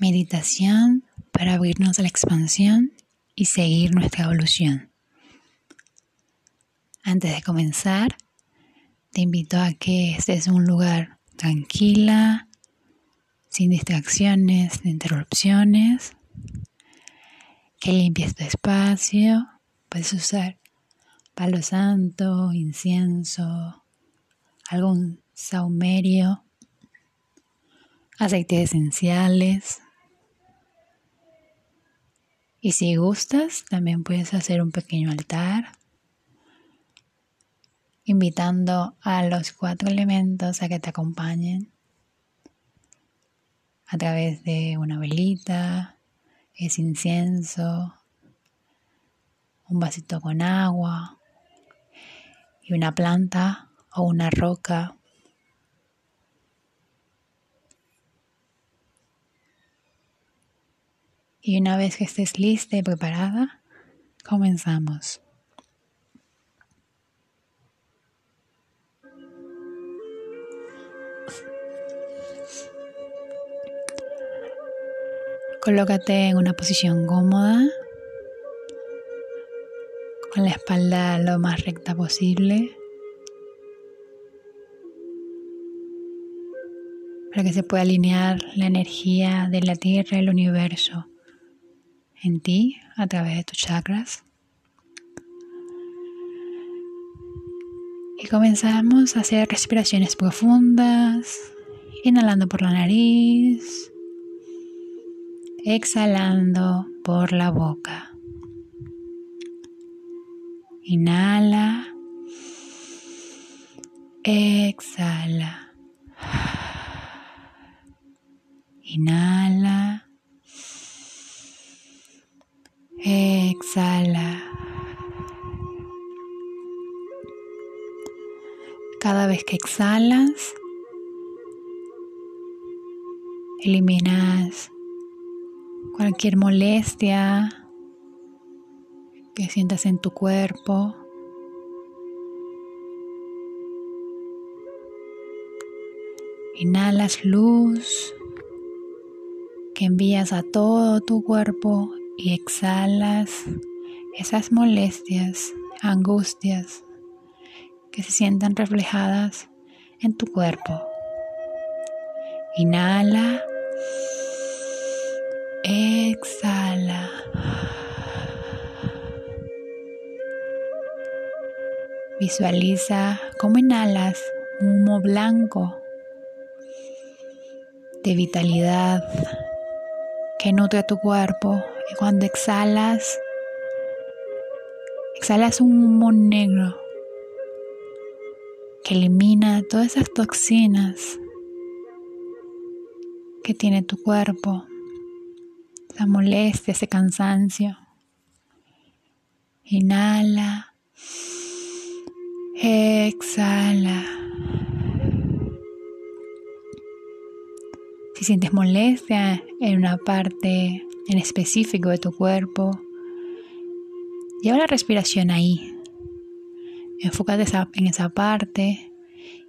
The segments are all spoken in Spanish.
Meditación para abrirnos a la expansión y seguir nuestra evolución. Antes de comenzar, te invito a que estés en un lugar tranquila, sin distracciones ni interrupciones, que limpies tu espacio. Puedes usar palo santo, incienso, algún saumerio, aceites esenciales. Y si gustas, también puedes hacer un pequeño altar, invitando a los cuatro elementos a que te acompañen a través de una velita, es incienso, un vasito con agua y una planta o una roca. Y una vez que estés lista y preparada, comenzamos. Colócate en una posición cómoda, con la espalda lo más recta posible, para que se pueda alinear la energía de la Tierra y el universo en ti a través de tus chakras. Y comenzamos a hacer respiraciones profundas, inhalando por la nariz exhalando por la boca. Inhala. Exhala. Inhala. Exhala. Cada vez que exhalas, eliminas cualquier molestia que sientas en tu cuerpo. Inhalas luz que envías a todo tu cuerpo y exhalas esas molestias, angustias que se sientan reflejadas en tu cuerpo. Inhala Exhala. Visualiza cómo inhalas humo blanco de vitalidad que nutre tu cuerpo cuando exhalas, exhalas un humo negro que elimina todas esas toxinas que tiene tu cuerpo esa molestia, ese cansancio. Inhala. Exhala. Si sientes molestia en una parte en específico de tu cuerpo, lleva la respiración ahí. Enfócate en esa parte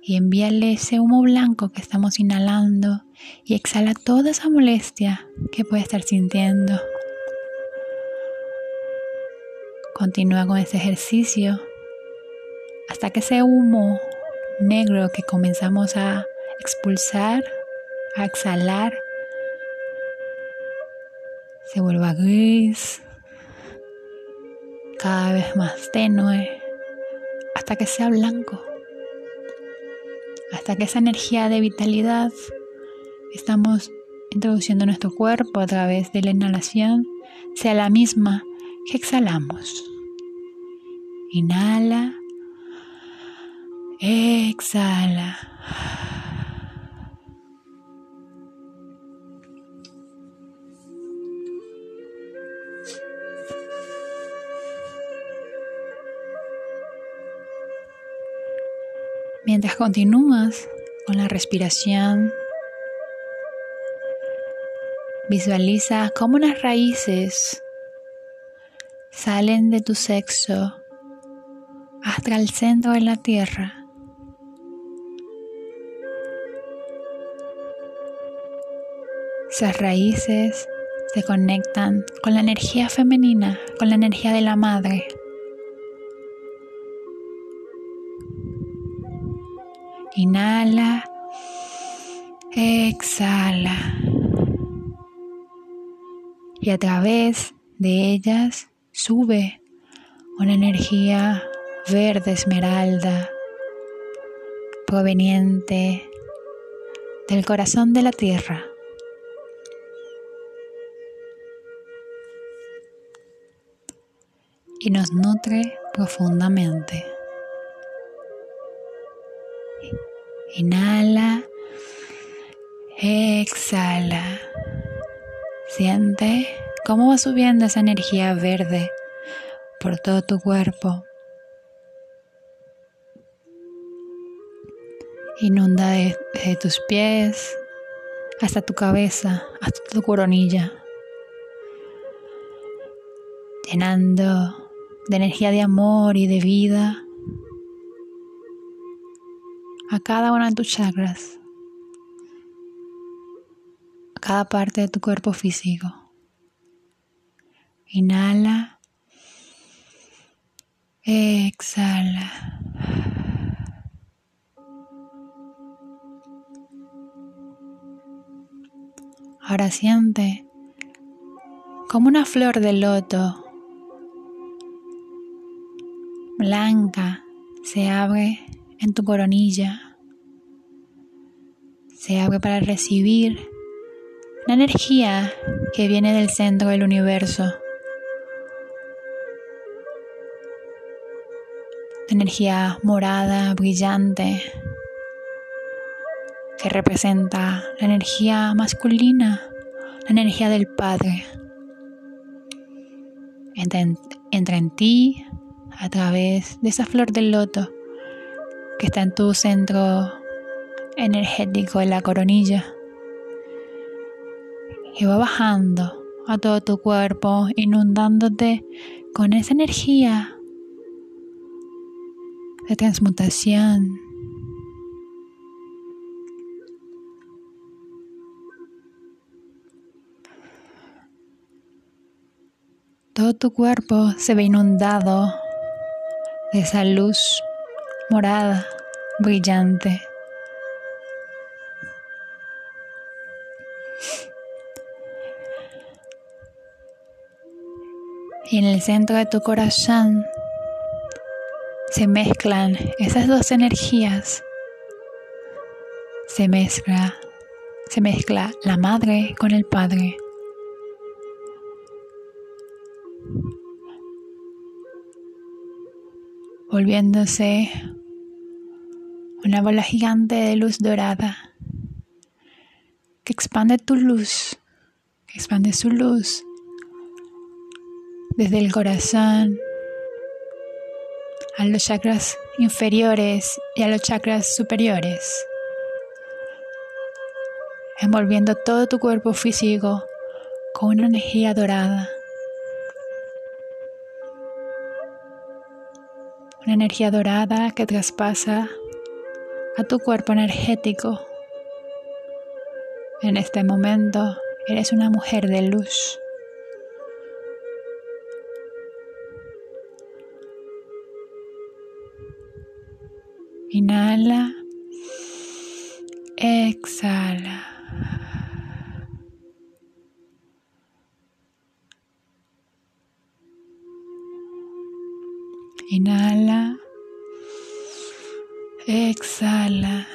y envíale ese humo blanco que estamos inhalando y exhala toda esa molestia que puede estar sintiendo. Continúa con ese ejercicio hasta que ese humo negro que comenzamos a expulsar, a exhalar, se vuelva gris, cada vez más tenue, hasta que sea blanco hasta que esa energía de vitalidad estamos introduciendo en nuestro cuerpo a través de la inhalación sea la misma que exhalamos. Inhala, exhala. Mientras continúas con la respiración, visualiza cómo unas raíces salen de tu sexo hasta el centro de la tierra. Esas raíces se conectan con la energía femenina, con la energía de la madre. Inhala, exhala. Y a través de ellas sube una energía verde esmeralda proveniente del corazón de la tierra. y nos nutre profundamente. Inhala, exhala. Siente cómo va subiendo esa energía verde por todo tu cuerpo. Inunda desde tus pies hasta tu cabeza, hasta tu coronilla, llenando de energía de amor y de vida a cada una de tus chakras, a cada parte de tu cuerpo físico. Inhala, exhala. Ahora siente como una flor de loto blanca se abre en tu coronilla. Se abre para recibir la energía que viene del centro del universo. energía morada, brillante, que representa la energía masculina, la energía del Padre. Entra en, ti a través de esa flor del loto que está en tu centro energético en la coronilla. Y va bajando a todo tu cuerpo, inundándote con esa energía de transmutación, Todo tu cuerpo se ve inundado de esa luz morada, brillante. Y en el centro de tu corazón se mezclan esas dos energías. Se mezcla, se mezcla la madre con el padre. volviéndose una bola gigante de luz dorada que expande tu luz, que expande su luz desde el corazón a los chakras inferiores y a los chakras superiores, envolviendo todo tu cuerpo físico con una energía dorada. una energía dorada que traspasa a tu cuerpo energético. En este momento eres una mujer de luz. Inhala, exhala. Inhala. Exhala.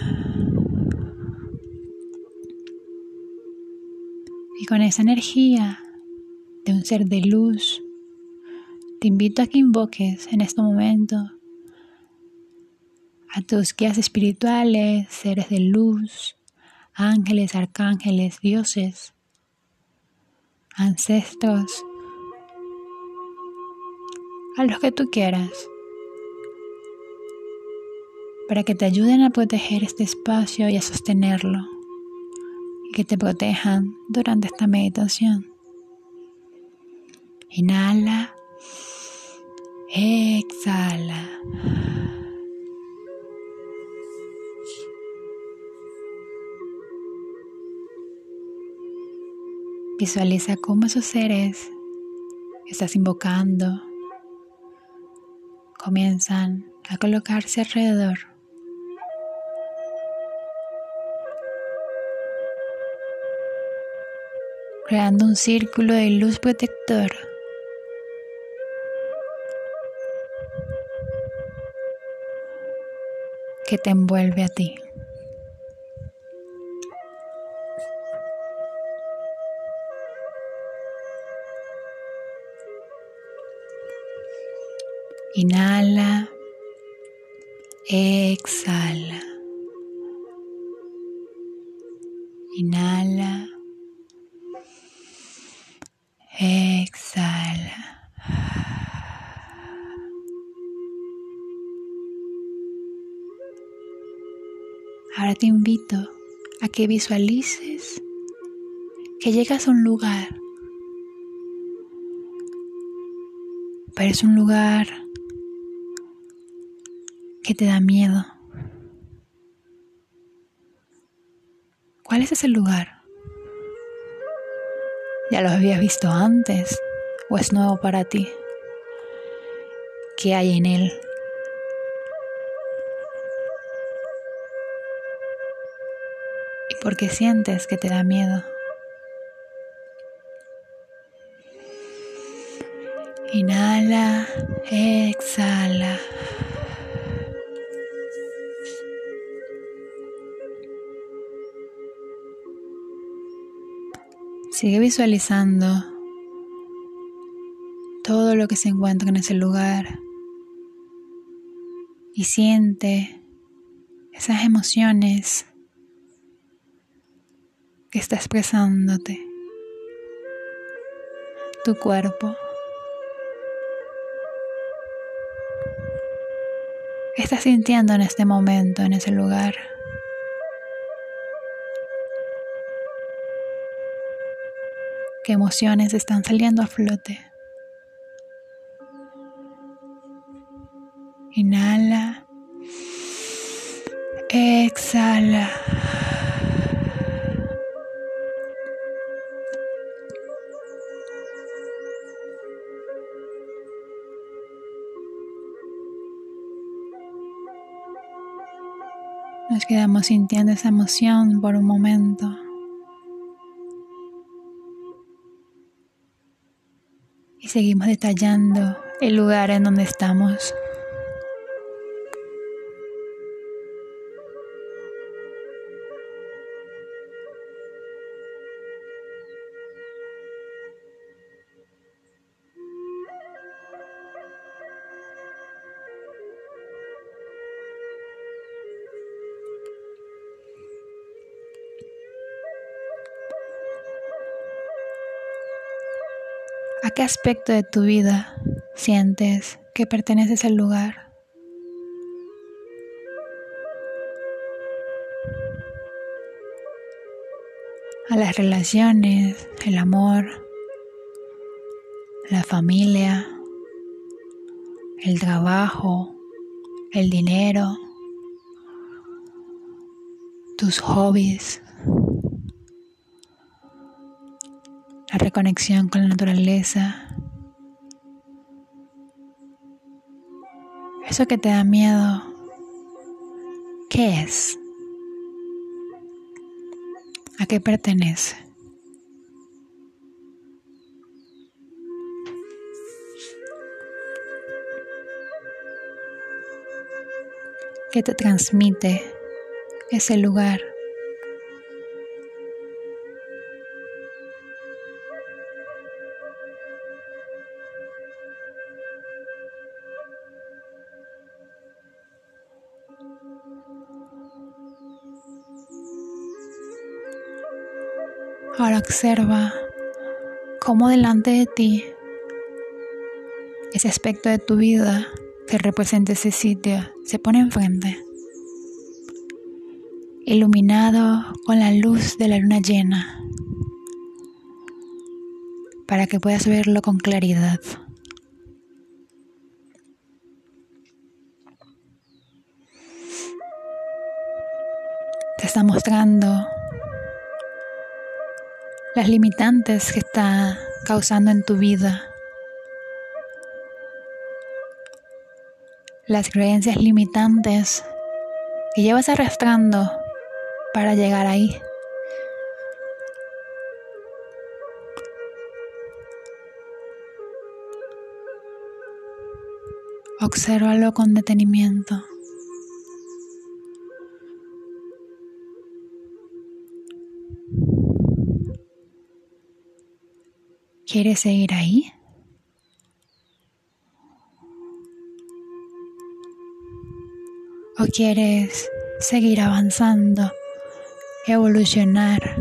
Y con esa energía de un ser de luz, te invito a que invoques en este momento a tus guías espirituales, seres de luz, ángeles, arcángeles, dioses, ancestros, a los que tú quieras, para que te ayuden a proteger este espacio y a sostenerlo, y que te protejan durante esta meditación. Inhala, exhala. Visualiza cómo esos seres que estás invocando comienzan a colocarse alrededor. Creando un círculo de luz protector que te envuelve a ti. Inhala, exhala. Que visualices que llegas a un lugar, es un lugar que te da miedo. ¿Cuál es ese lugar? ¿Ya lo habías visto antes o es nuevo para ti? ¿Qué hay en él? ¿Y por qué sientes que te da miedo? Inhala, exhala. Sigue visualizando todo lo que se encuentra en ese lugar y siente esas emociones que está expresándote tu cuerpo. ¿Qué estás sintiendo en este momento, en ese lugar? qué emociones están saliendo a flote. Inhala. Sintiendo esa emoción por un momento. y seguimos detallando el lugar en donde estamos. Qué aspecto de tu vida sientes que perteneces al lugar? A las relaciones, el amor, la familia, el trabajo, el dinero, tus hobbies. La reconexión con la naturaleza. Eso que te da miedo, ¿qué es? ¿A qué pertenece? ¿Qué te transmite ese lugar? Observa cómo delante de ti ese aspecto de tu vida que representa ese sitio se pone enfrente, iluminado con la luz de la luna llena, para que puedas verlo con claridad. Te está mostrando las limitantes que está causando en tu vida, las creencias limitantes que llevas arrastrando para llegar ahí. Obsérvalo con detenimiento. ¿Quieres seguir ahí? ¿O quieres seguir avanzando, evolucionar?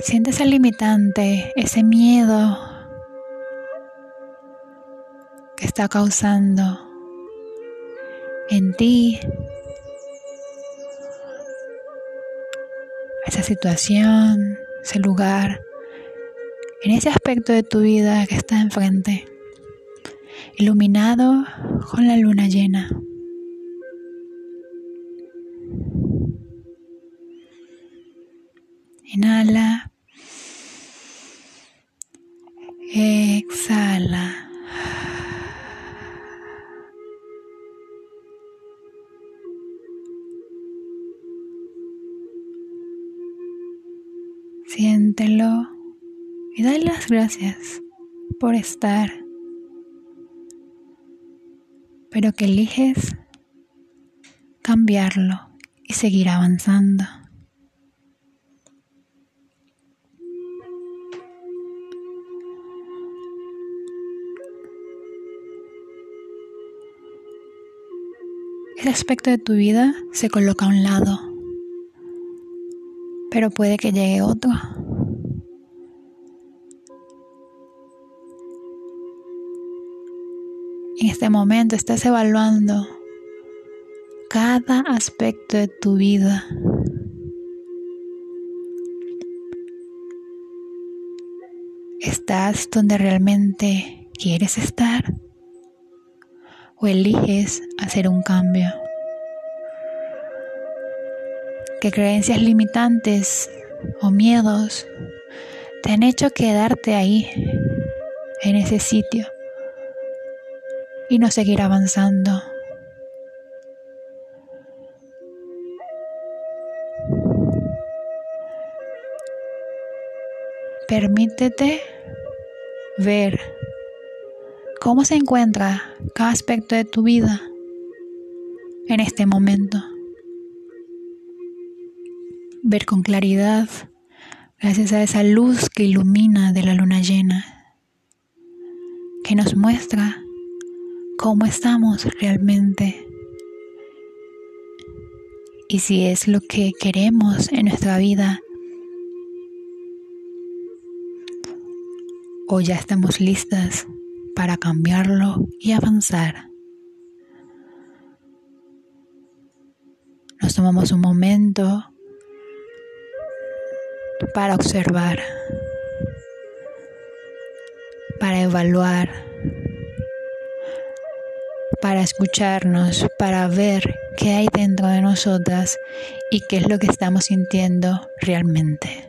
Siente ese limitante, ese miedo que está causando en ti situación, ese lugar, en ese aspecto de tu vida que está enfrente, iluminado con la luna llena. Inhala. Gracias por estar, pero que eliges cambiarlo y seguir avanzando. Ese aspecto de tu vida se coloca a un lado pero puede que llegue otro. Este momento estás evaluando cada aspecto de tu vida. ¿Estás donde realmente quieres estar? ¿O eliges hacer un cambio? que creencias limitantes o miedos te han hecho quedarte ahí, en ese sitio, y no seguir avanzando. Permítete ver cómo se encuentra cada aspecto de tu vida en este momento ver con claridad gracias a esa luz que ilumina de la luna llena, que nos muestra cómo estamos realmente y si es lo que queremos en nuestra vida o ya estamos listas para cambiarlo y avanzar. Nos tomamos un momento para observar, para evaluar, para escucharnos, para ver qué hay dentro de nosotras y qué es lo que estamos sintiendo realmente.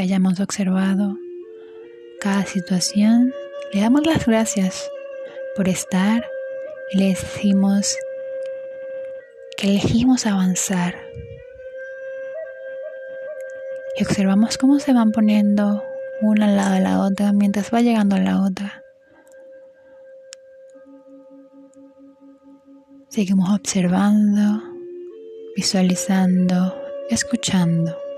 Que hayamos observado cada situación, le damos las gracias por estar y le decimos que elegimos avanzar. Y observamos cómo se van poniendo una al lado de la otra mientras va llegando a la otra. Seguimos observando, visualizando, escuchando.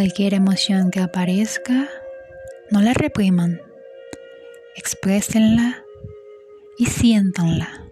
Cualquier emoción que aparezca, no la repriman, exprésenla y siéntanla.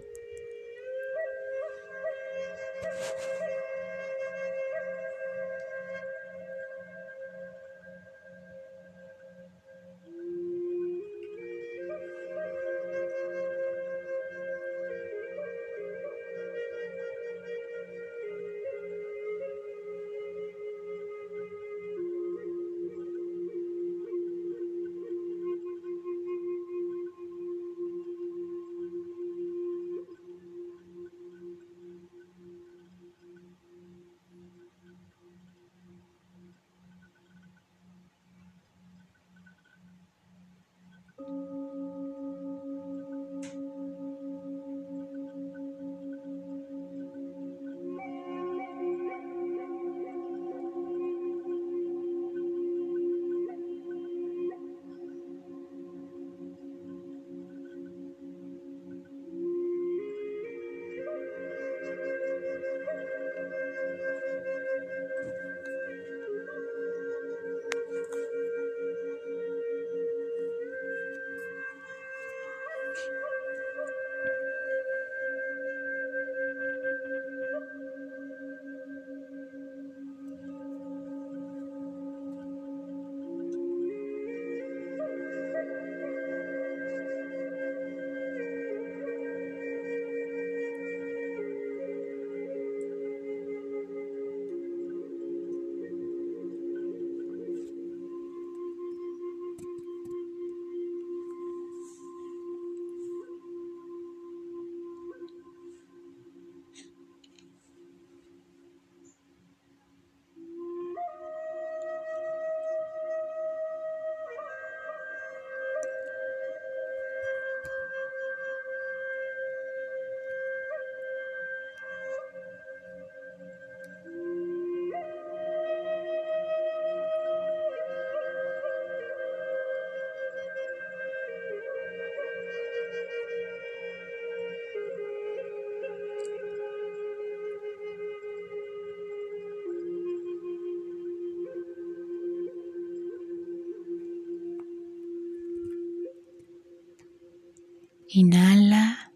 Inhala,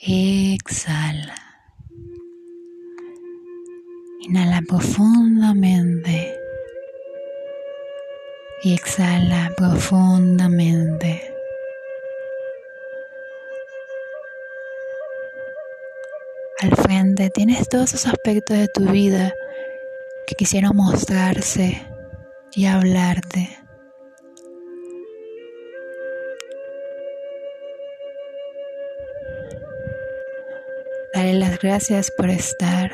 exhala. Inhala profundamente y exhala profundamente. Al frente tienes todos esos aspectos de tu vida que quisieron mostrarse y hablarte. Gracias por estar.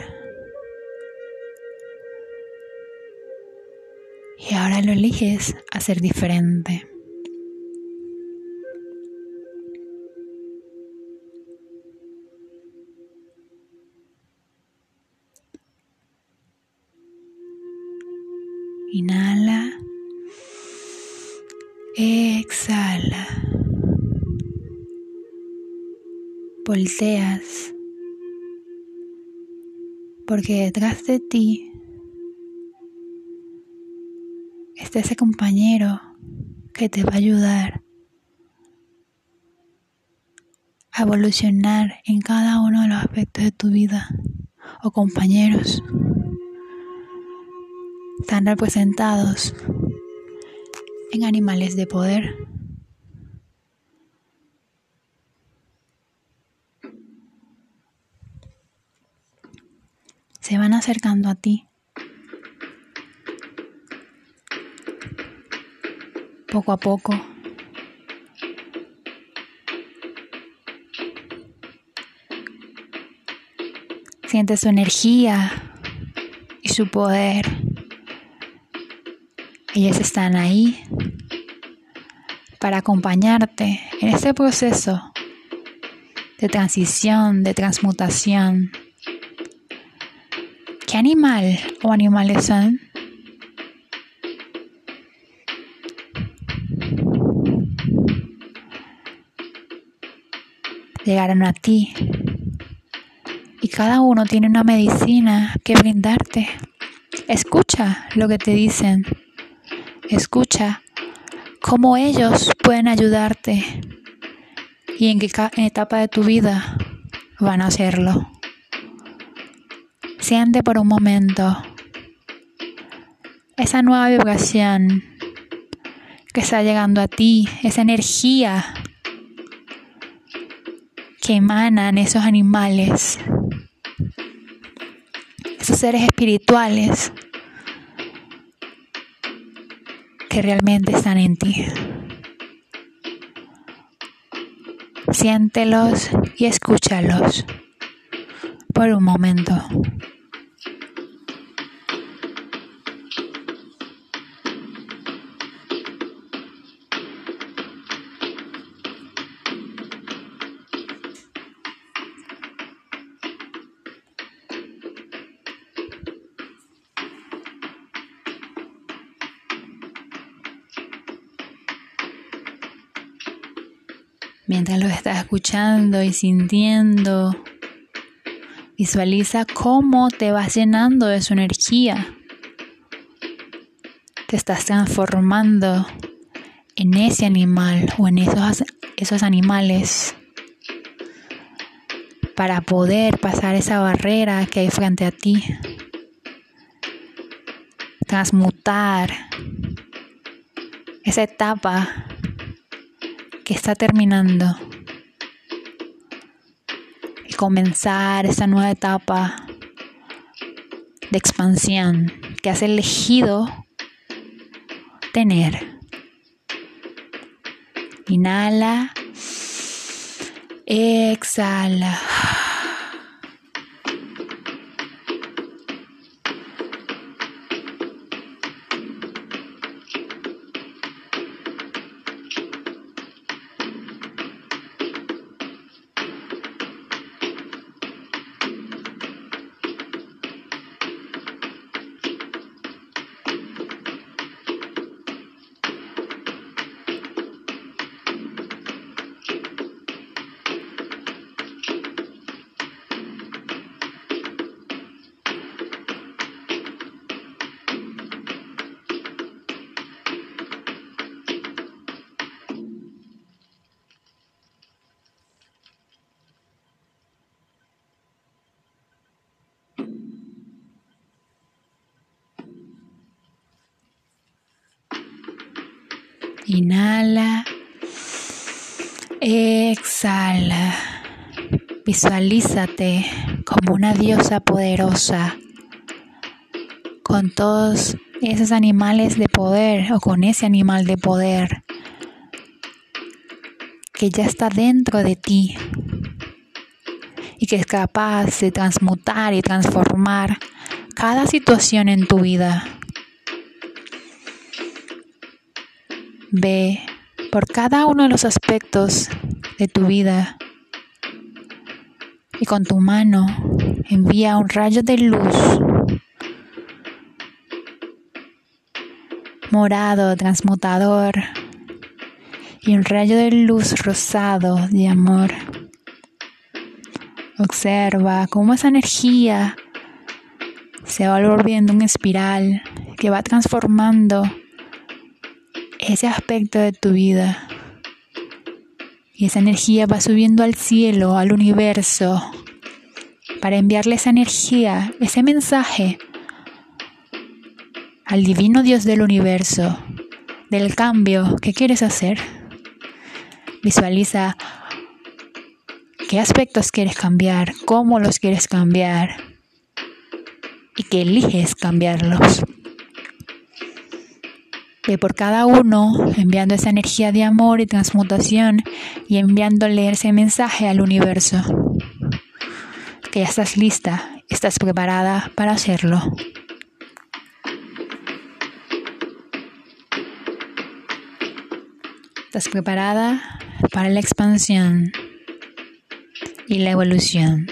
Y ahora lo eliges a ser diferente. Inhala. Exhala. Volteas porque detrás de ti está ese compañero que te va a ayudar a evolucionar en cada uno de los aspectos de tu vida o compañeros están representados en animales de poder. Se van acercando a ti. Poco a poco. Sientes su energía y su poder. Ellas están ahí para acompañarte en este proceso de transición, de transmutación ¿Qué animal o animales son? Llegaron a ti y cada uno tiene una medicina que brindarte Escucha lo que te dicen. Escucha cómo ellos pueden ayudarte y en qué etapa de tu vida van a hacerlo. Siente por un momento esa nueva vibración que está llegando a ti, esa energía que emanan esos animales, esos seres espirituales que realmente están en ti. Siéntelos y escúchalos por un momento. Mientras lo estás escuchando y sintiendo, visualiza cómo te vas llenando de su energía. Te estás transformando en ese animal o en esos, esos animales para poder pasar esa barrera que hay frente a ti. Transmutar esa etapa que está terminando y comenzar esa nueva etapa de expansión que has elegido tener. Inhala, exhala. Inhala. Exhala. Visualízate como una diosa poderosa con todos esos animales de poder o con ese animal de poder que ya está dentro de ti y que es capaz de transmutar y transformar cada situación en tu vida. Ve por cada uno de los aspectos de tu vida y con tu mano envía un rayo de luz morado, transmutador y un rayo de luz rosado de amor. Observa cómo esa energía se va volviendo un espiral que va transformando ese aspecto de tu vida. Y esa energía va subiendo al cielo, al universo, para enviarle esa energía, ese mensaje al divino Dios del universo, del cambio que quieres hacer. Visualiza qué aspectos quieres cambiar, cómo los quieres cambiar y que eliges cambiarlos que por cada uno, enviando esa energía de amor y transmutación y enviándole ese mensaje al universo. Que ya estás lista, estás preparada para hacerlo. Estás preparada para la expansión y la evolución.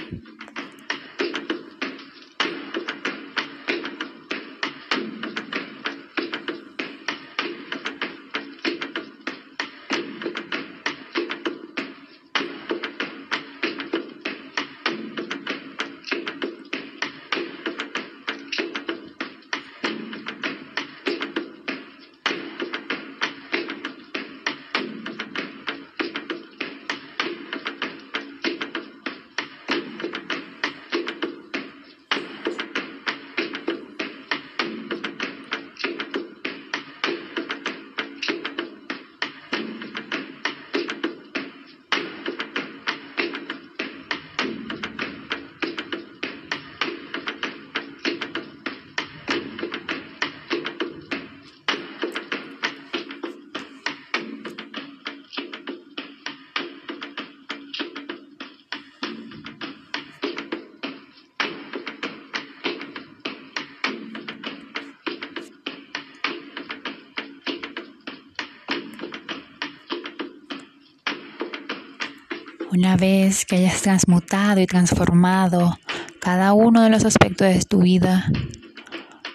Una vez que hayas transmutado y transformado cada uno de los aspectos de tu vida,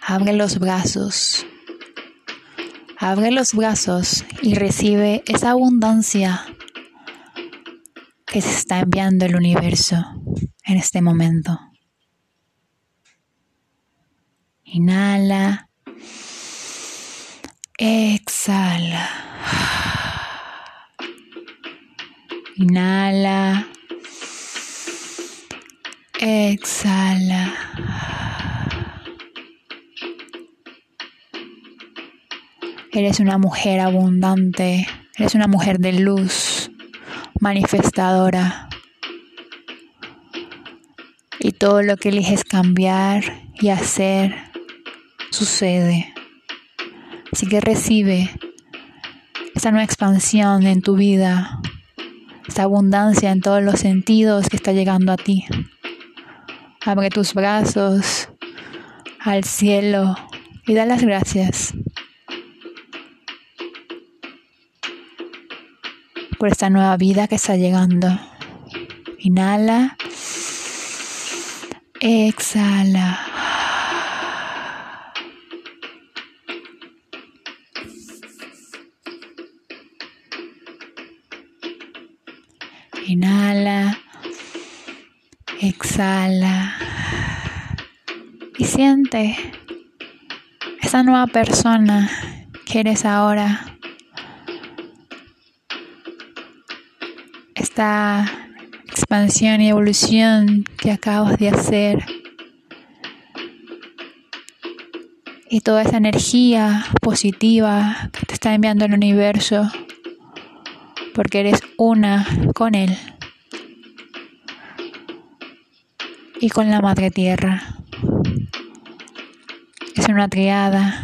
abre los brazos. Abre los brazos y recibe esa abundancia que se está enviando el universo en este momento. Inhala. Una mujer abundante, eres una mujer de luz, manifestadora. Y todo lo que eliges cambiar y hacer sucede. Así que recibe esa nueva expansión en tu vida esta abundancia en todos los sentidos que está llegando a ti. Abre tus brazos al cielo y da las gracias por esta nueva vida que está llegando. Inhala. Exhala. Inhala, exhala y siente esa nueva persona que eres ahora. Esta expansión y evolución que acabas de hacer. Y toda esa energía positiva que te está enviando el universo porque eres una con Él y con la Madre Tierra. Es una triada,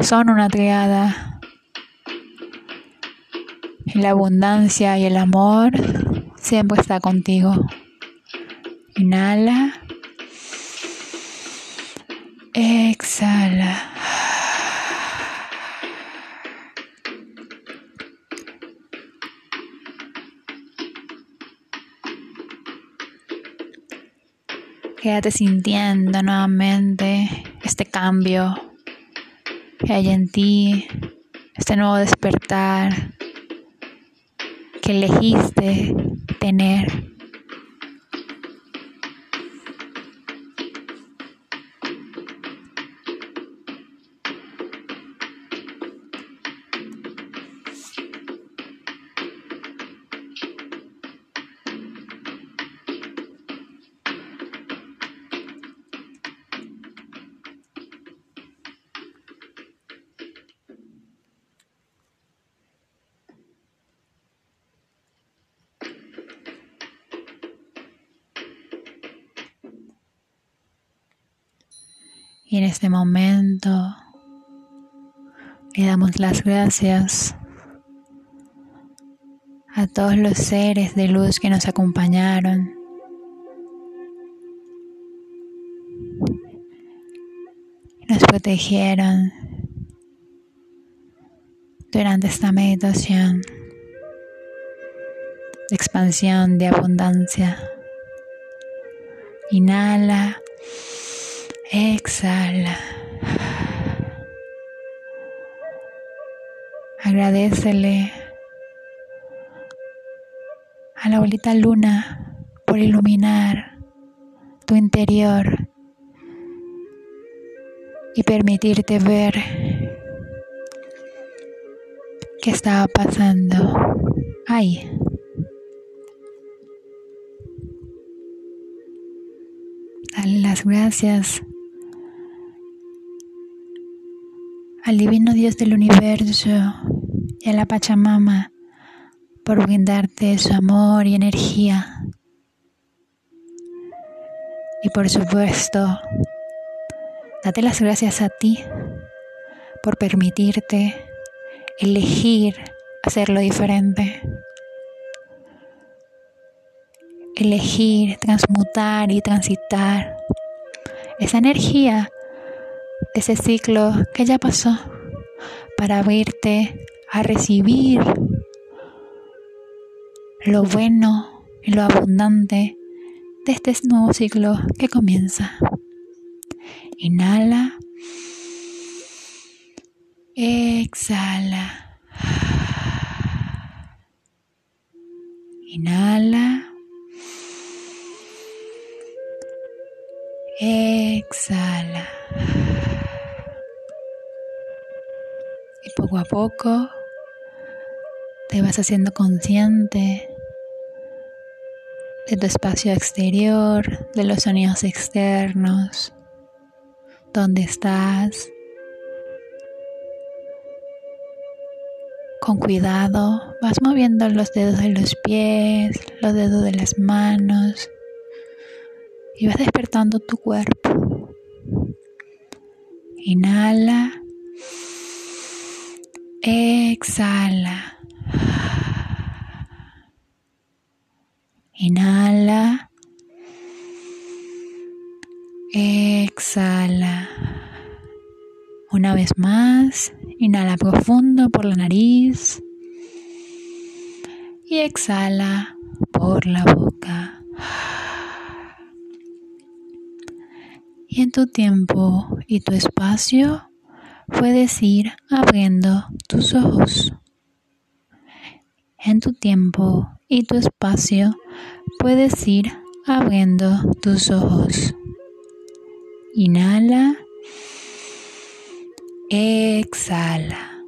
son una triada. la abundancia y el amor siempre está contigo. Inhala. Exhala. Quédate sintiendo nuevamente este cambio que hay en ti, este nuevo despertar que elegiste tener. Las gracias a todos los seres de luz que nos acompañaron. Nos protegieron durante esta meditación de expansión, de abundancia. Inhala. Exhala. Agradecele a la abuelita luna por iluminar tu interior y permitirte ver qué estaba pasando ahí. Dale las gracias al divino Dios del universo y a la Pachamama por brindarte su amor y energía. Y por supuesto, date las gracias a ti por permitirte elegir hacerlo diferente. Elegir, transmutar y transitar esa energía ese ciclo que ya pasó para abrirte a recibir lo bueno y lo abundante de este nuevo ciclo que comienza. Inhala. Exhala. Inhala. Exhala. Y poco a poco te vas haciendo consciente de tu espacio exterior, de los sonidos externos, dónde estás. Con cuidado vas moviendo los dedos de los pies, los dedos de las manos y vas despertando tu cuerpo. Inhala. Exhala. Inhala. Exhala. Una vez más, inhala profundo por la nariz y exhala por la boca. Y en tu tiempo y tu espacio puedes ir abriendo tus ojos. En tu tiempo y tu espacio puedes ir abriendo tus ojos. Inhala. Exhala.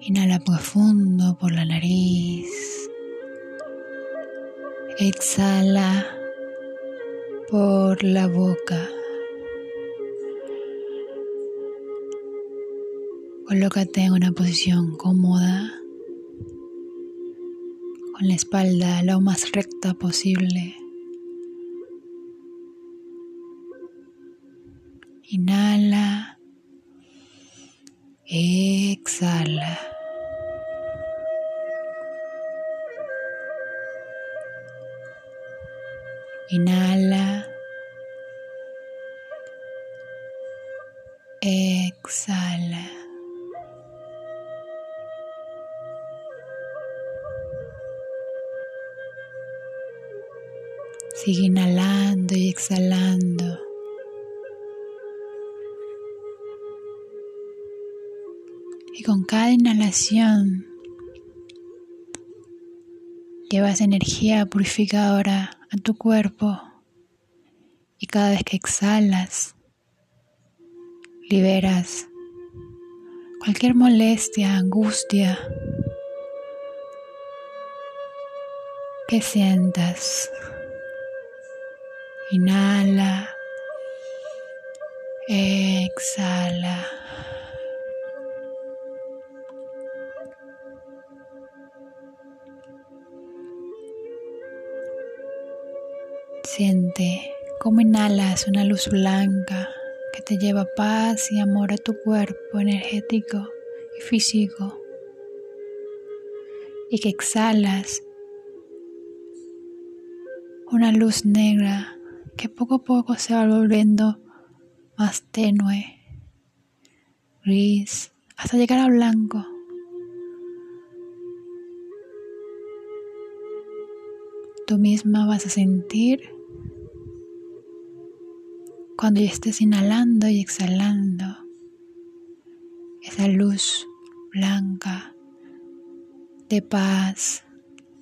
Inhala profundo por la nariz. Exhala por la boca. Colócate en una posición cómoda, con la espalda lo más recta posible. Inhala, exhala. Inhala. Exhala. Sigue inhalando y exhalando. Y con cada inhalación llevas energía purificadora a tu cuerpo y cada vez que exhalas, liberas cualquier molestia, angustia que sientas. Inhala, exhala. Siente cómo inhalas una luz blanca que te lleva paz y amor a tu cuerpo energético y físico. Y que exhalas una luz negra que poco a poco se va volviendo más tenue, gris, hasta llegar a blanco. Tú misma vas a sentir cuando ya estés inhalando y exhalando esa luz blanca de paz,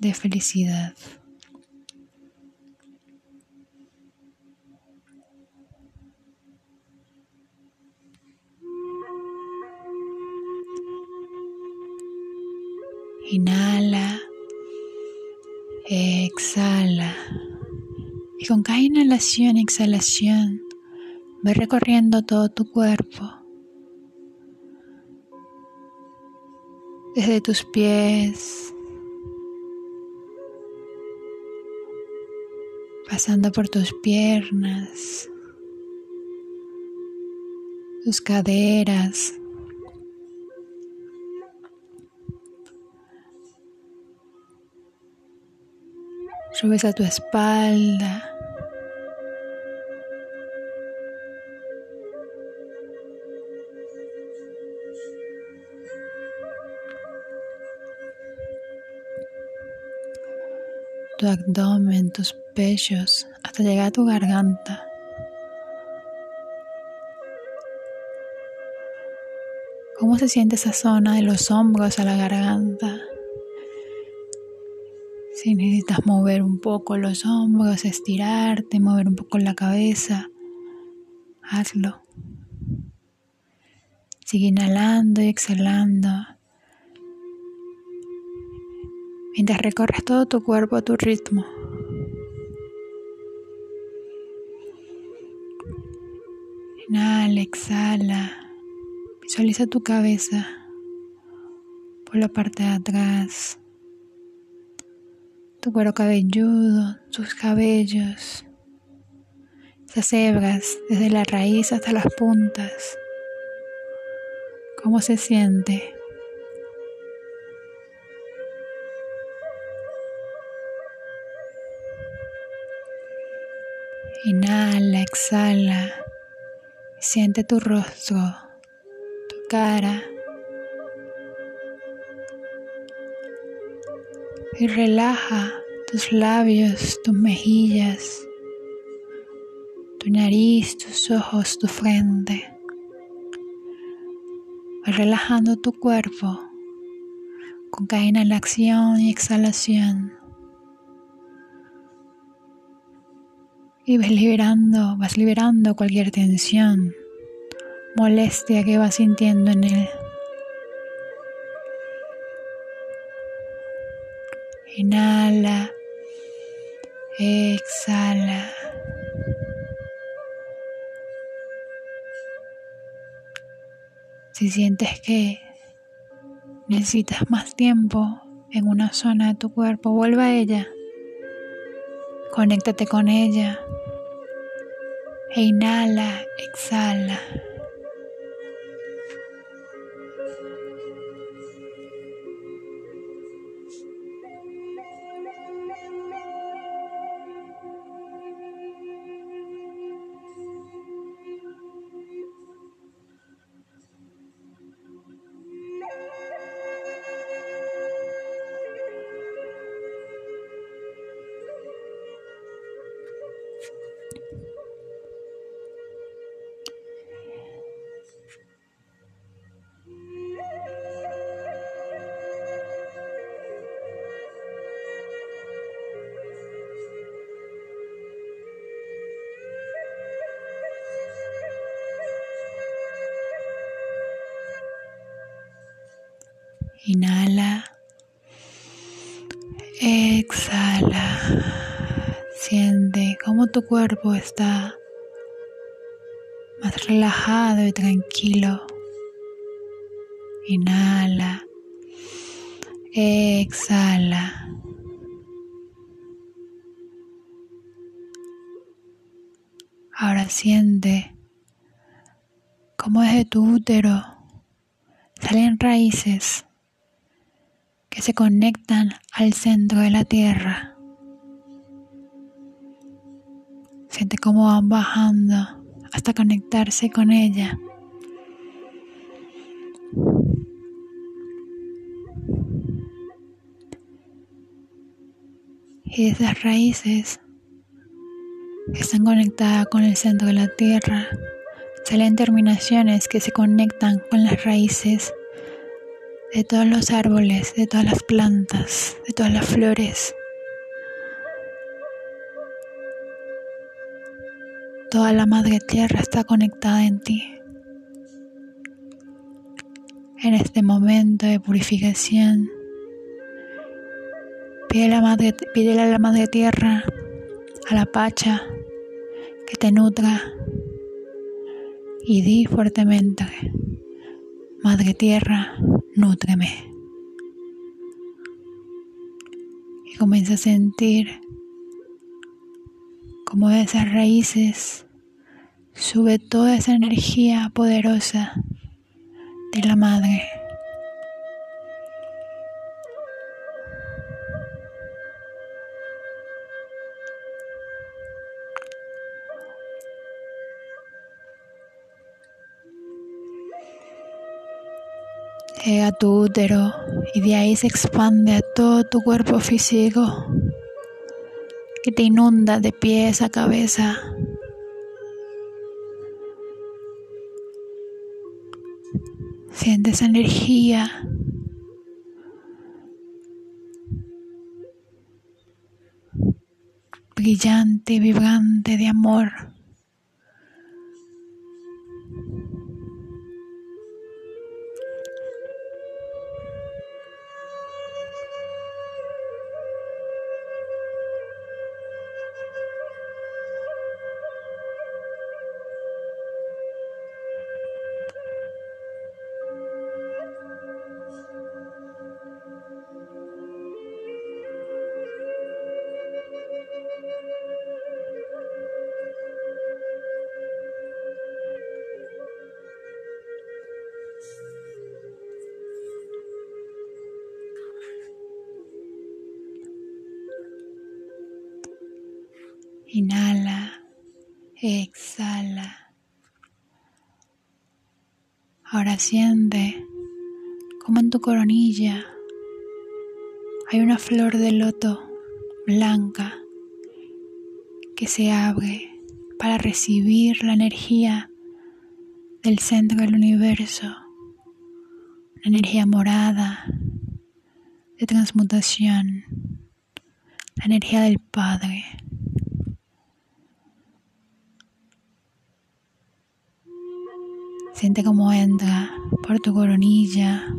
de felicidad. Inhala, exhala. Y con cada inhalación exhalación Recorriendo todo tu cuerpo. Desde tus pies, pasando por tus piernas, tus caderas, subes a tu espalda. Tu abdomen, tus pechos, hasta llegar a tu garganta. ¿Cómo se siente esa zona de los hombros a la garganta? Si necesitas mover un poco los hombros, estirarte, mover un poco la cabeza, hazlo. Sigue inhalando y exhalando. Mientras recorres todo tu cuerpo a tu ritmo. Inhala, exhala. Visualiza tu cabeza por la parte de atrás, tu cuero cabelludo, tus cabellos, esas hebras desde la raíz hasta las puntas. ¿Cómo se siente? Inhala, exhala. Siente tu rostro cara y relaja tus labios, tus mejillas, tu nariz, tus ojos, tu frente. relajando tu cuerpo con cada inhalación y exhalación. Y vas liberando, vas liberando cualquier tensión molestia que vas sintiendo en él. Inhala, exhala. Si sientes que necesitas más tiempo en una zona de tu cuerpo, vuelva a ella. Conéctate con ella. E inhala, exhala. Tu cuerpo está más relajado y tranquilo. Inhala. Exhala. Ahora siente cómo desde tu útero salen raíces que se conectan al centro de la tierra. Siente cómo van bajando hasta conectarse con ella. Y esas raíces están conectadas con el centro de la tierra, salen terminaciones que se conectan con las raíces de todos los árboles, de todas las plantas, de todas las flores. Toda la madre tierra está conectada en ti. En este momento de purificación, pídele a la madre tierra, a la pacha, que te nutra y di fuertemente, Madre Tierra, nútreme. Y comienza a sentir como de esas raíces sube toda esa energía poderosa de la madre. llega tu útero y de ahí se expande a todo tu cuerpo físico. Que te inunda de pies a cabeza. Siente esa energía. brillante, vibrante de amor. Siente como en tu coronilla hay una flor de loto blanca que se abre para recibir la energía del centro del universo, una energía morada de transmutación, la energía del Padre. Siente cómo entra por tu coronilla,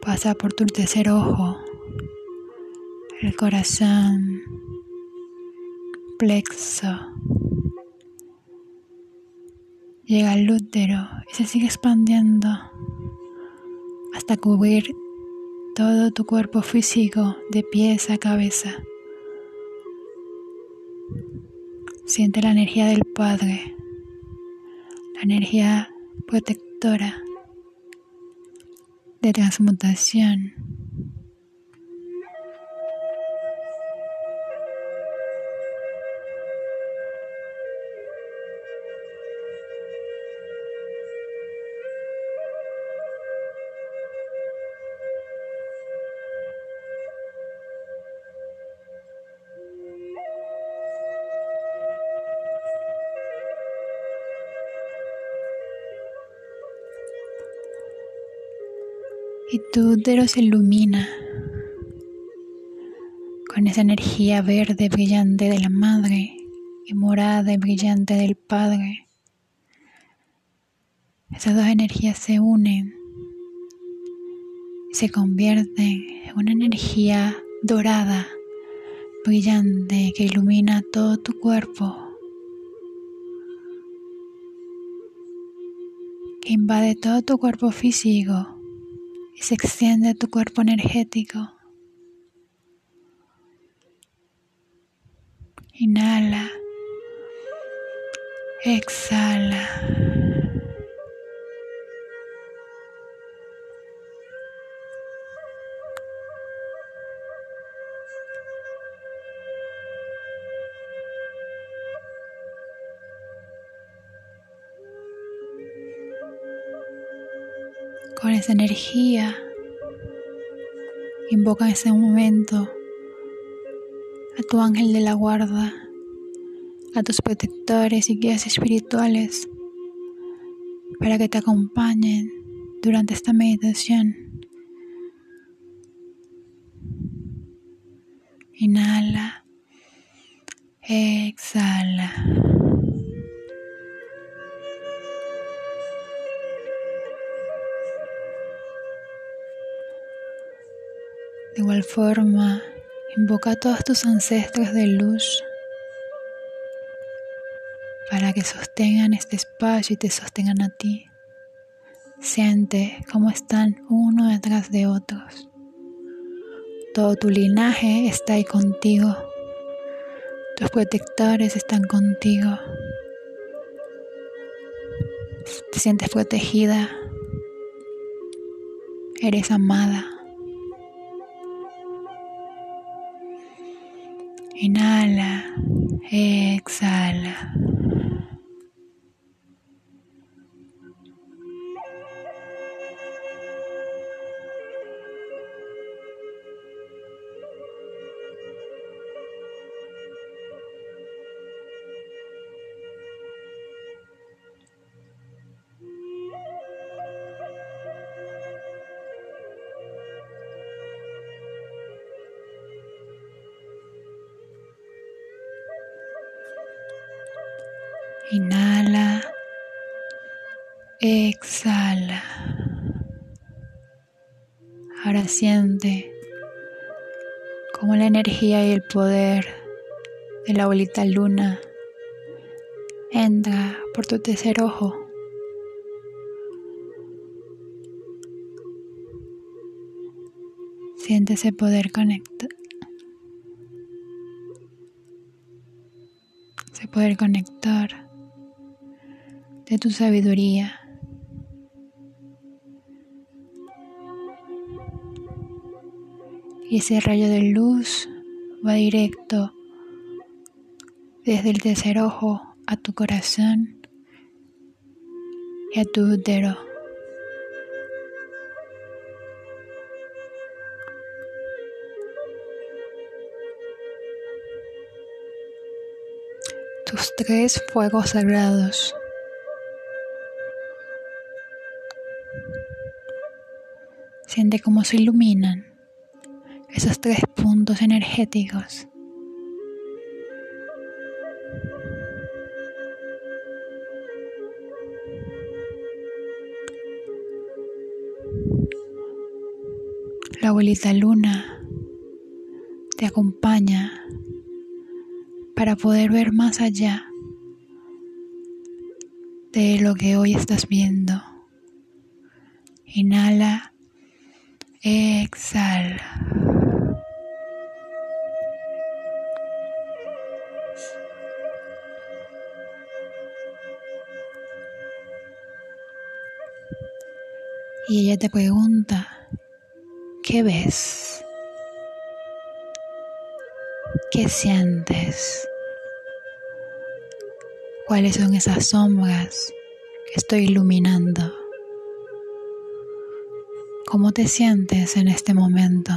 pasa por tu tercer ojo, el corazón, plexo, llega al útero y se sigue expandiendo hasta cubrir todo tu cuerpo físico de pies a cabeza. Siente la energía del Padre la energía protectora de transmutación. Tu útero se ilumina con esa energía verde brillante de la madre y morada y brillante del padre. Esas dos energías se unen y se convierten en una energía dorada, brillante que ilumina todo tu cuerpo, que invade todo tu cuerpo físico y se extiende tu cuerpo energético. Inhala. Exhala. Energía. Invoca en ese momento a tu ángel de la guarda, a tus protectores y guías espirituales para que te acompañen durante esta meditación. Inhala, exhala. De igual forma, invoca a todos tus ancestros de luz para que sostengan este espacio y te sostengan a ti. Siente cómo están uno detrás de otros. Todo tu linaje está ahí contigo. Tus protectores están contigo. Te sientes protegida. Eres amada. Inhala, exhala. Y el poder de la abuelita luna entra por tu tercer ojo. Siente ese poder conectar. Ese poder conectar de tu sabiduría. Y ese rayo de luz va directo desde el tercer ojo a tu corazón y a tu útero. Tus tres fuegos sagrados. Siente cómo se iluminan esos tres puntos energéticos. La abuelita luna te acompaña para poder ver más allá de lo que hoy estás viendo. Inhala, exhala. Y ella te pregunta, ¿qué ves? ¿Qué sientes? ¿Cuáles son esas sombras que estoy iluminando? ¿Cómo te sientes en este momento?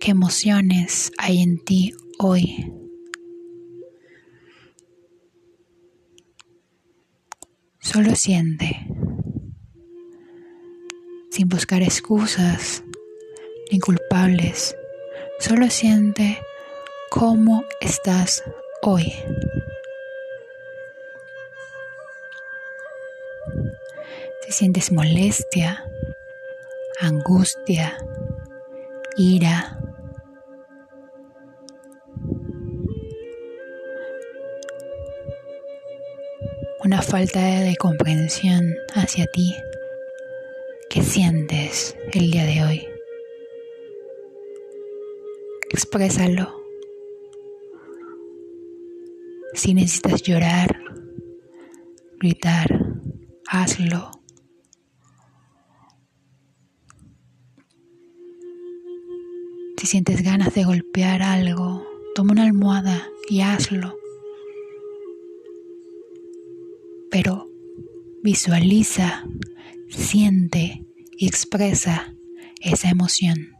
¿Qué emociones hay en ti hoy? Solo siente sin buscar excusas ni culpables. Solo siente cómo estás hoy. Si sientes molestia, angustia, ira, una falta de comprensión hacia ti. ¿Qué sientes el día de hoy? Exprésalo. Si necesitas llorar, gritar, hazlo. Si sientes ganas de golpear algo, toma una almohada y hazlo. Pero visualiza, siente y expresa esa emoción.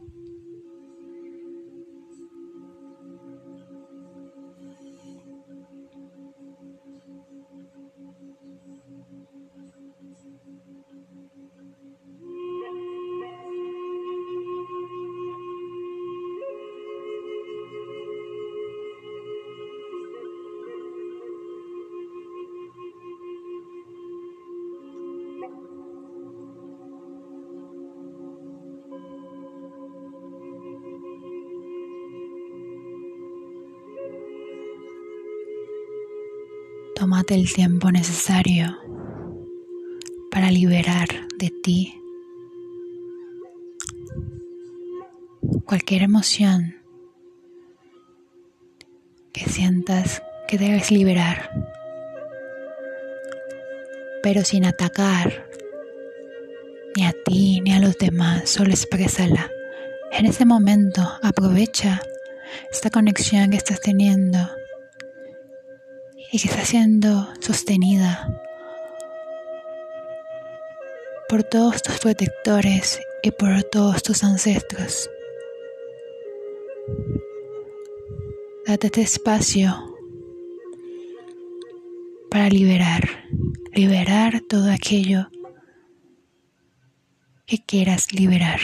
El tiempo necesario para liberar de ti cualquier emoción que sientas que debes liberar, pero sin atacar ni a ti ni a los demás, solo exprésala. En ese momento aprovecha esta conexión que estás teniendo y que está siendo sostenida por todos tus protectores y por todos tus ancestros. Date este espacio para liberar, liberar todo aquello que quieras liberar.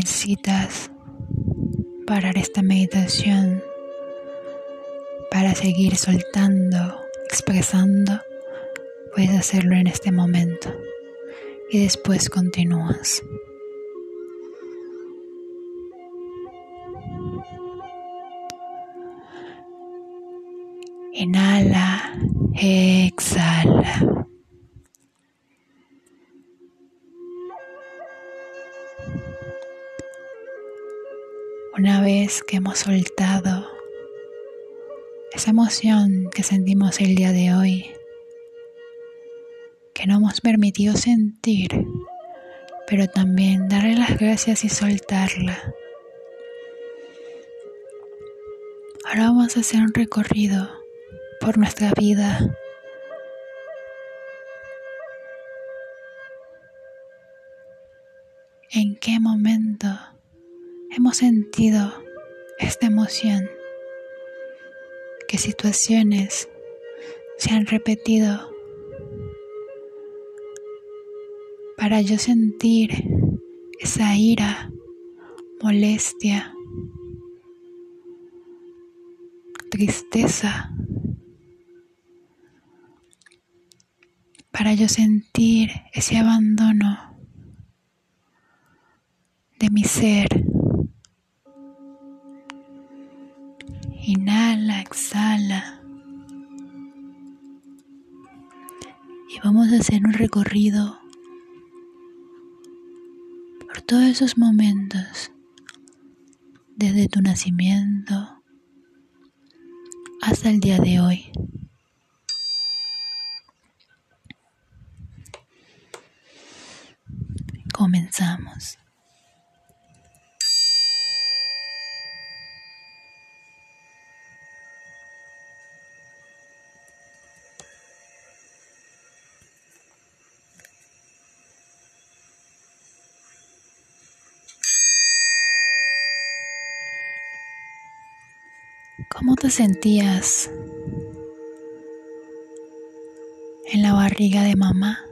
Necesitas parar esta meditación para seguir soltando, expresando, puedes hacerlo en este momento y después continúas. Inhala. Soltado esa emoción que sentimos el día de hoy, que no hemos permitido sentir, pero también darle las gracias y soltarla. Ahora vamos a hacer un recorrido por nuestra vida. ¿En qué momento hemos sentido esta emoción? ¿Qué situaciones se han repetido para yo sentir esa ira, molestia, tristeza? para yo sentir ese abandono de mi ser. Inhala, exhala. Y vamos a hacer un recorrido por todos esos momentos, desde tu nacimiento hasta el día de hoy. Comenzamos. ¿Cómo te sentías en la barriga de mamá?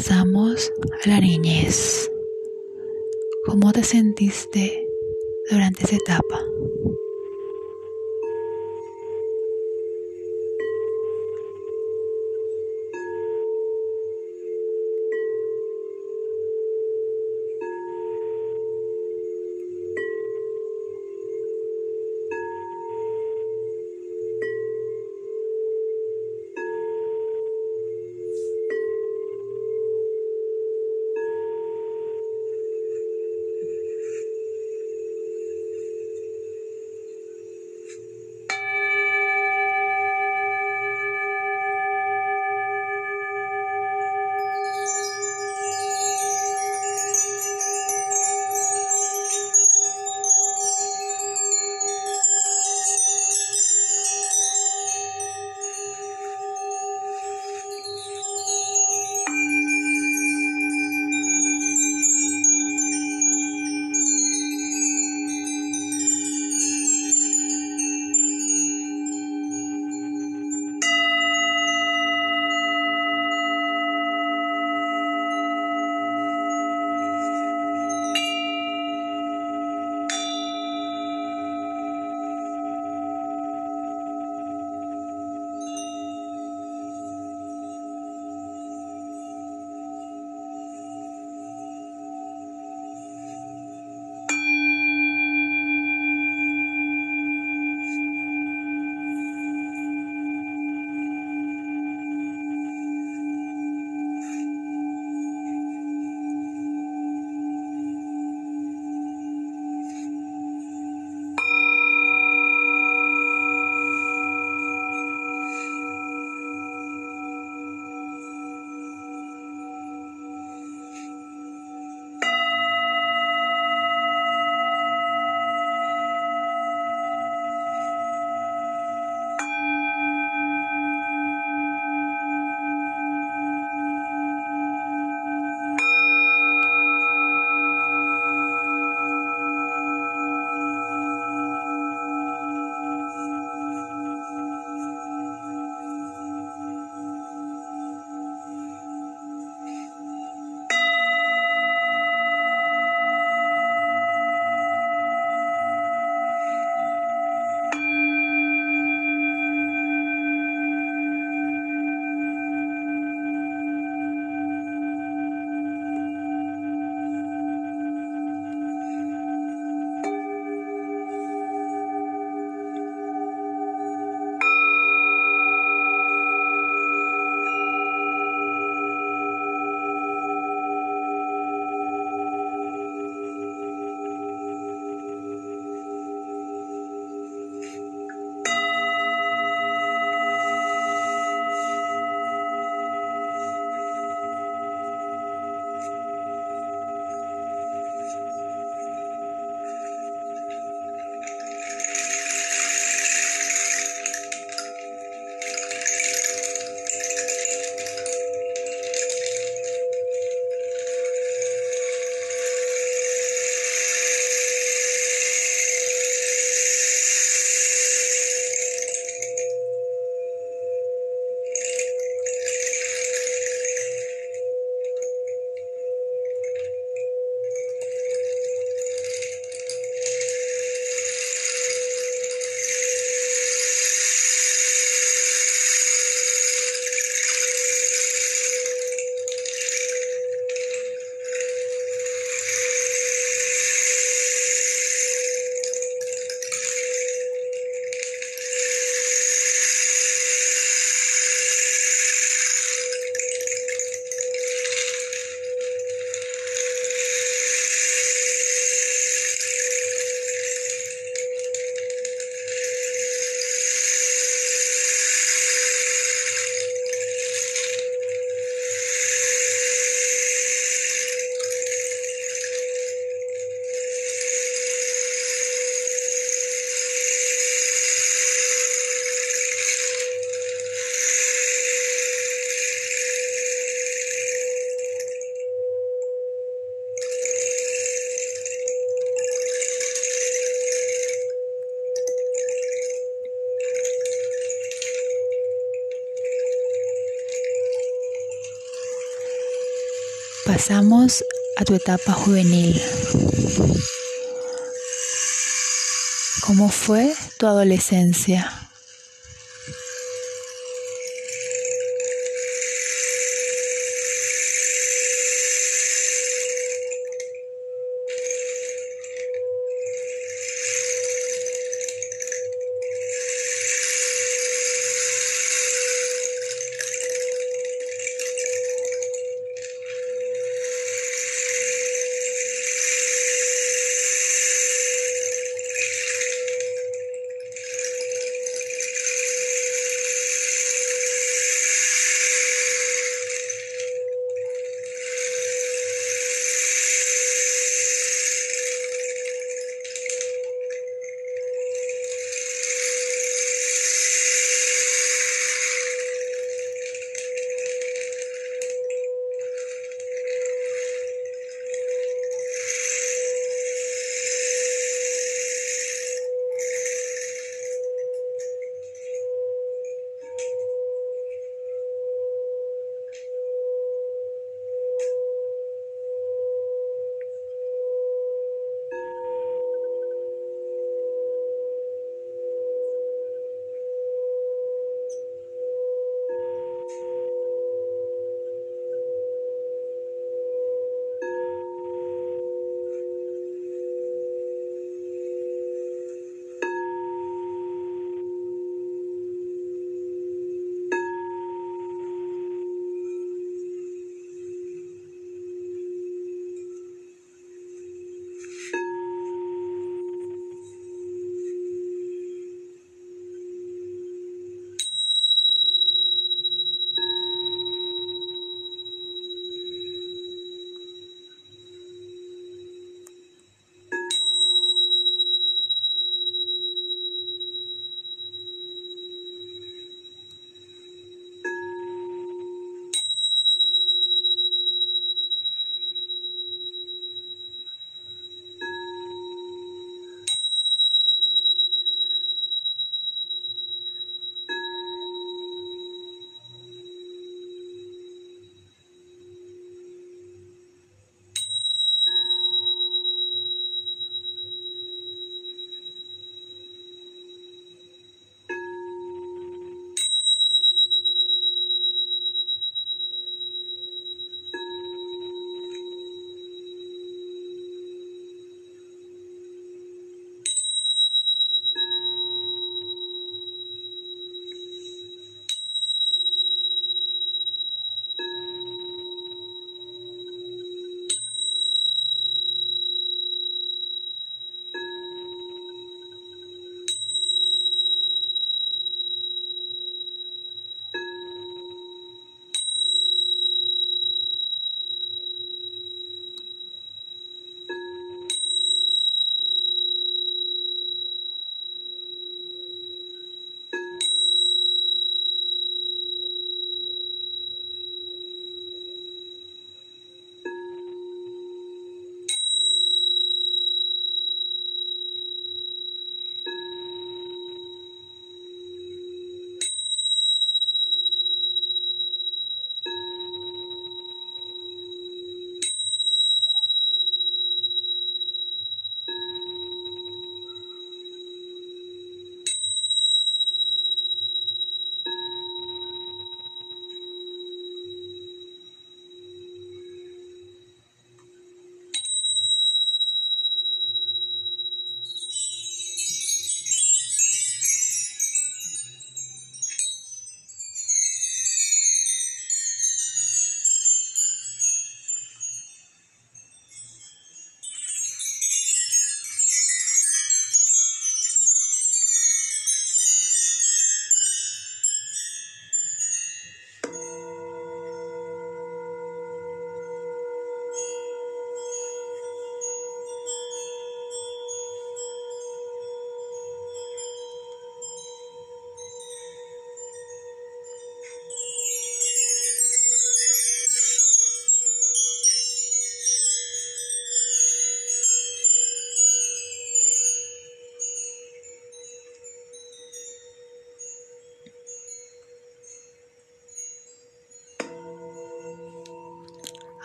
Pasamos a la niñez. ¿Cómo te sentiste durante esa etapa? Pasamos a tu etapa juvenil. ¿Cómo fue tu adolescencia?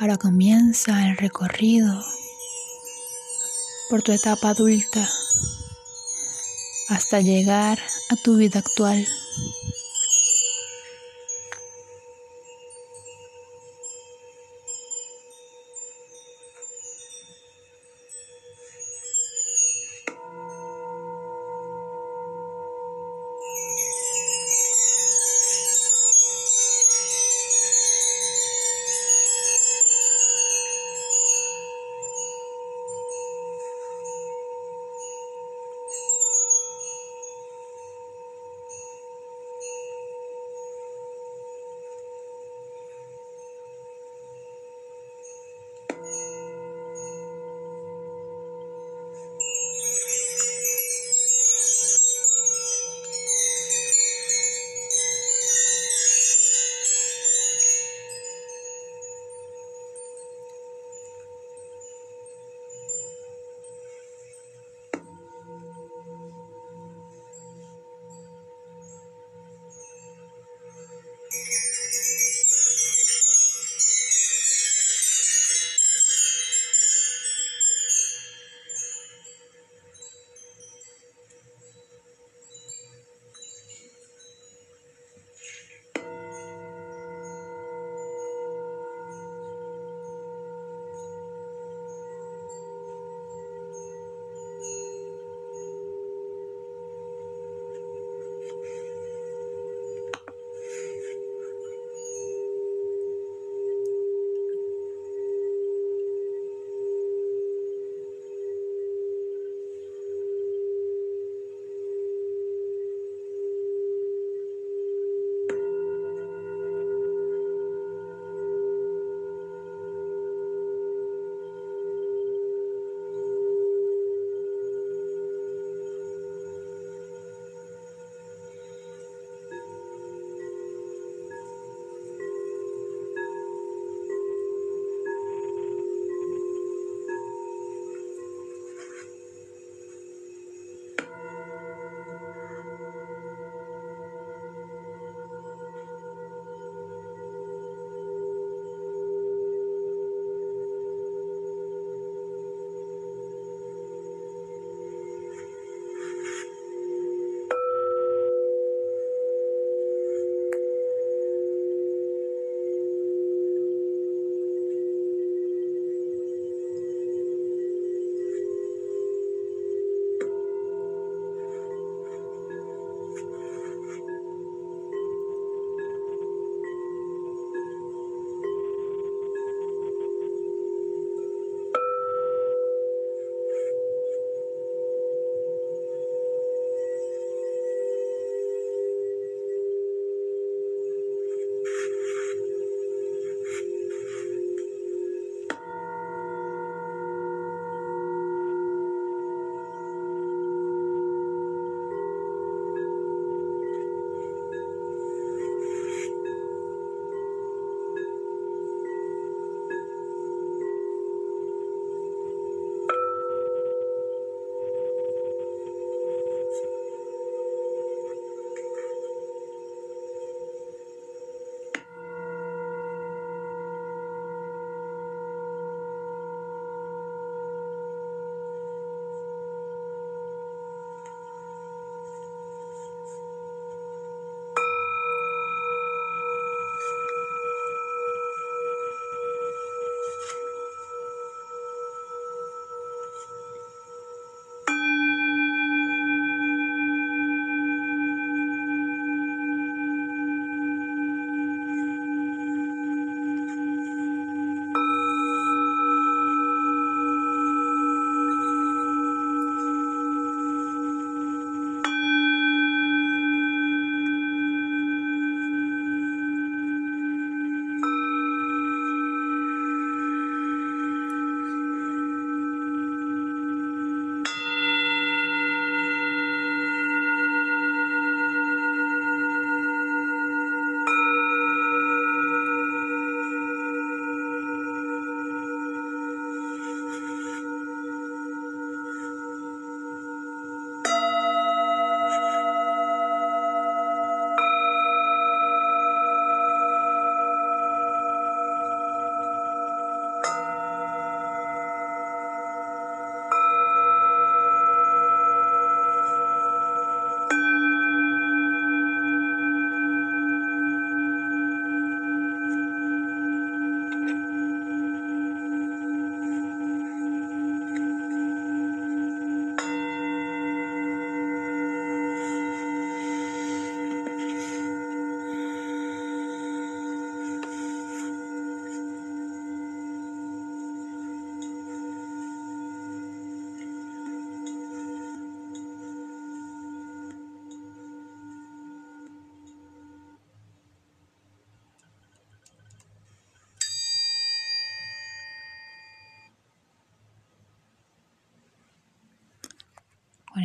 Ahora comienza el recorrido por tu etapa adulta hasta llegar a tu vida actual.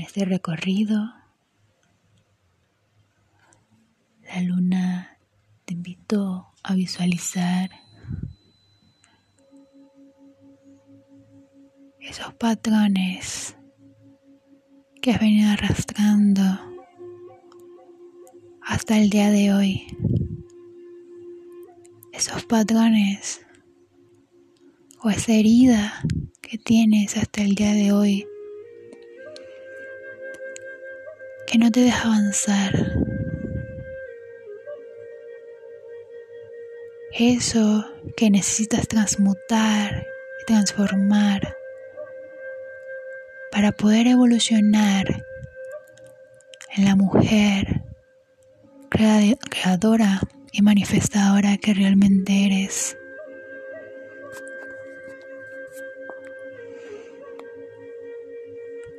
Este recorrido. La luna te invitó a visualizar esos patrones que has venido arrastrando hasta el día de hoy. Esos patrones o esa herida que tienes hasta el día de hoy que no te deja avanzar. Eso que necesitas transmutar y transformar para poder evolucionar en la mujer creadora y manifestadora que realmente eres.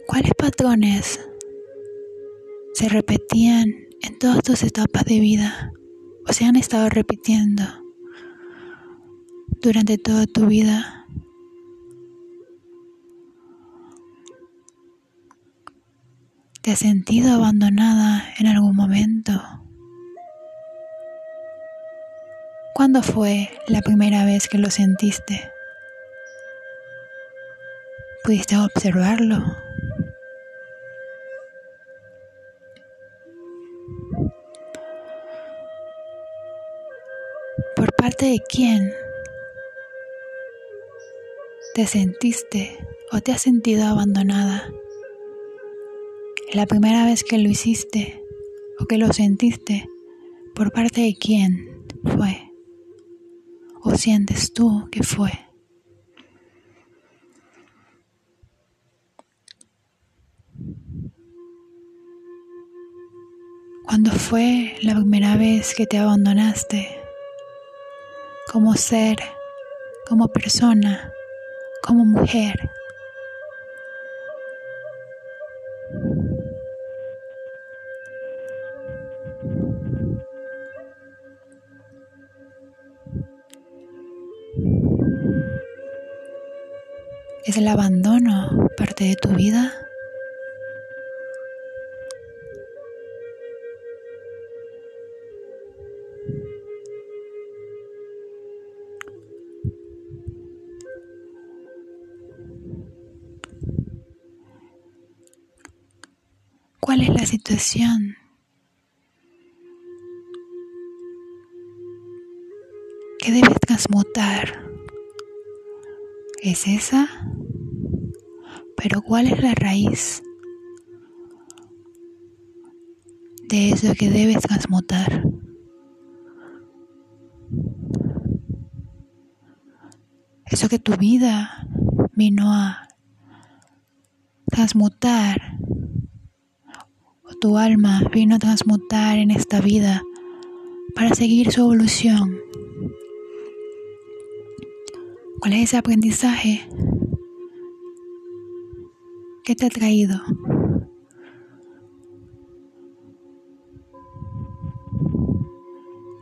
¿Cuáles patrones se repetían en todas tus etapas de vida o se han estado repitiendo durante toda tu vida? ¿Te has sentido abandonada en algún momento? ¿Cuándo fue la primera vez que lo sentiste? ¿Pudiste observarlo? Parte de quién te sentiste o te has sentido abandonada? La primera vez que lo hiciste o que lo sentiste, ¿por parte de quién fue? ¿O sientes tú que fue? ¿Cuándo fue la primera vez que te abandonaste? Como ser, como persona, como mujer. ¿Es el abandono parte de tu vida? La situación? que debes transmutar? ¿Es esa? Pero ¿cuál es la raíz de eso que debes transmutar? Eso que tu vida vino a transmutar, tu alma vino a transmutar en esta vida para seguir su evolución. ¿Cuál es ese aprendizaje que te ha traído?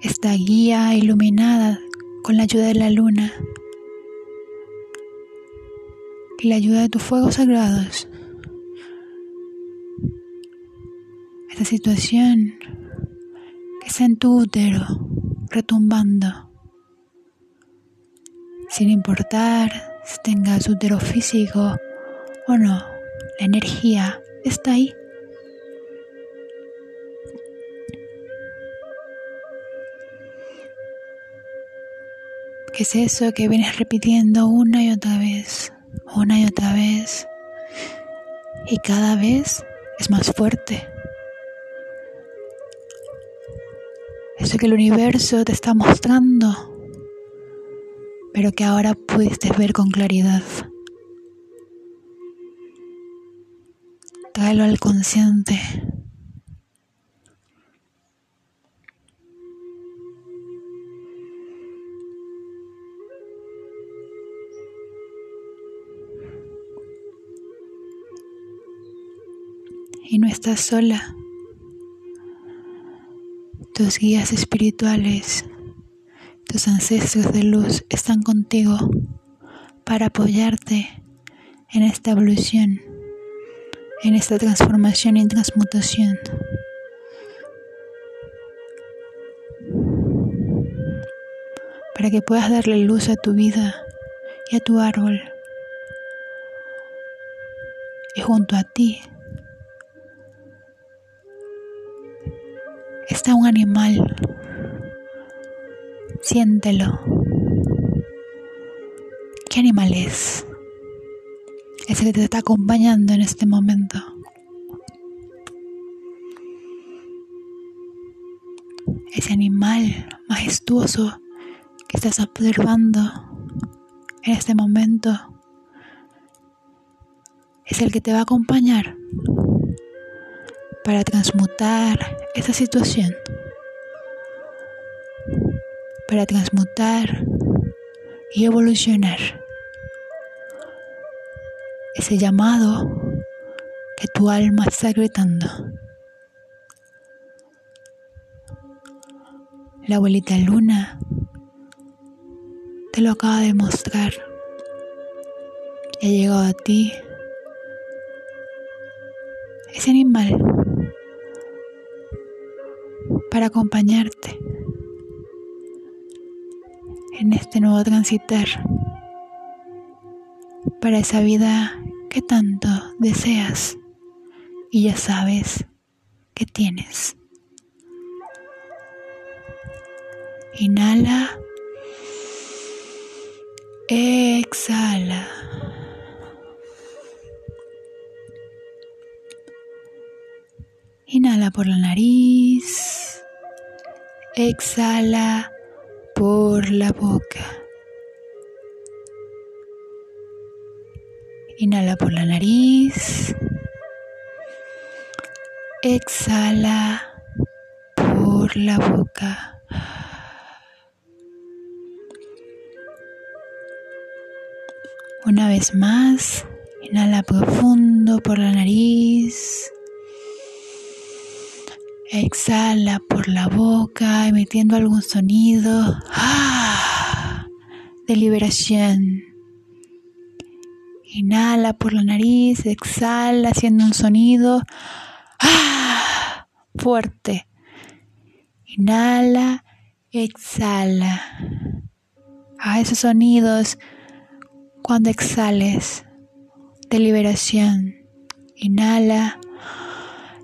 Esta guía iluminada con la ayuda de la luna y la ayuda de tus fuegos sagrados. Esta situación que está en tu útero retumbando sin importar si tengas útero físico o no, la energía está ahí. ¿Qué es eso que vienes repitiendo una y otra vez, una y otra vez? Y cada vez es más fuerte. Eso que el universo te está mostrando pero que ahora pudiste ver con claridad. Tráelo al consciente. Y no estás sola. Tus guías espirituales tus ancestros de luz están contigo para apoyarte en esta evolución en esta transformación y transmutación. Para que puedas darle luz a tu vida y a tu árbol. Y junto a ti está un animal. Siéntelo. ¿Qué animal es? Ese que te está acompañando en este momento. Ese animal majestuoso que estás observando en este momento es el que te va a acompañar para transmutar esa situación, para transmutar y evolucionar. Ese llamado que tu alma está gritando. La abuelita luna te lo acaba de mostrar. Ha llegado a ti ese animal para acompañarte en este nuevo transitar para esa vida que tanto deseas y ya sabes que tienes. Inhala. Exhala. Inhala por la nariz. Exhala por la boca. Inhala por la nariz. Exhala por la boca. Una vez más, inhala profundo por la nariz. Exhala por la boca, emitiendo algún sonido ¡ah! de liberación. Inhala por la nariz, exhala haciendo un sonido ¡ah! fuerte. Inhala, exhala. A esos sonidos cuando exhales de liberación. Inhala,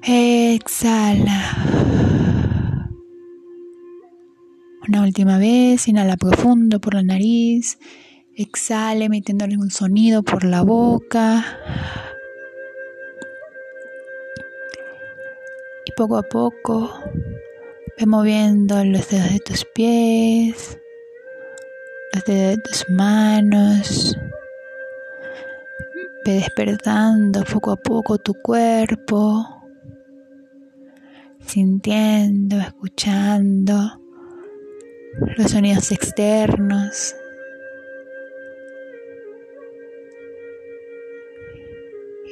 exhala. Una última vez, inhala profundo por la nariz, exhala emitiendo algún sonido por la boca. Y poco a poco ve moviendo los dedos de tus pies, los dedos de tus manos, Ve despertando poco a poco tu cuerpo, sintiendo, escuchando los sonidos externos.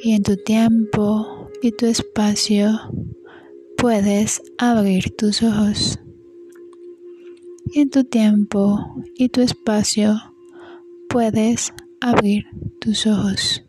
Y en tu tiempo y tu espacio puedes abrir tus ojos. Y en tu tiempo y tu espacio puedes abrir tus ojos.